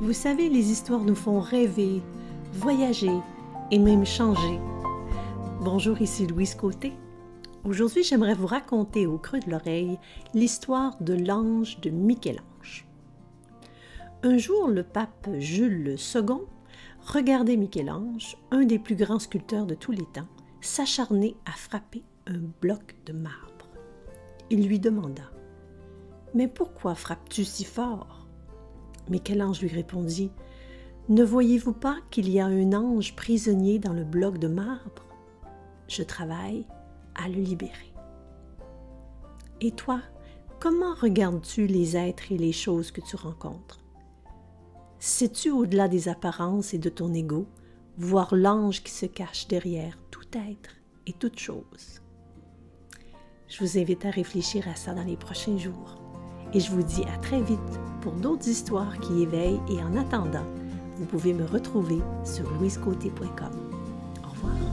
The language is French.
Vous savez, les histoires nous font rêver, voyager et même changer. Bonjour, ici Louise Côté. Aujourd'hui, j'aimerais vous raconter au creux de l'oreille l'histoire de l'ange de Michel-Ange. Un jour, le pape Jules II regardait Michel-Ange, un des plus grands sculpteurs de tous les temps, s'acharner à frapper un bloc de marbre. Il lui demanda Mais pourquoi frappes-tu si fort? Michel-Ange lui répondit Ne voyez-vous pas qu'il y a un ange prisonnier dans le bloc de marbre? Je travaille à le libérer. Et toi, comment regardes-tu les êtres et les choses que tu rencontres? Sais-tu au-delà des apparences et de ton ego voir l'ange qui se cache derrière tout être et toute chose? Je vous invite à réfléchir à ça dans les prochains jours et je vous dis à très vite pour d'autres histoires qui éveillent et en attendant, vous pouvez me retrouver sur louisecôté.com. Au revoir.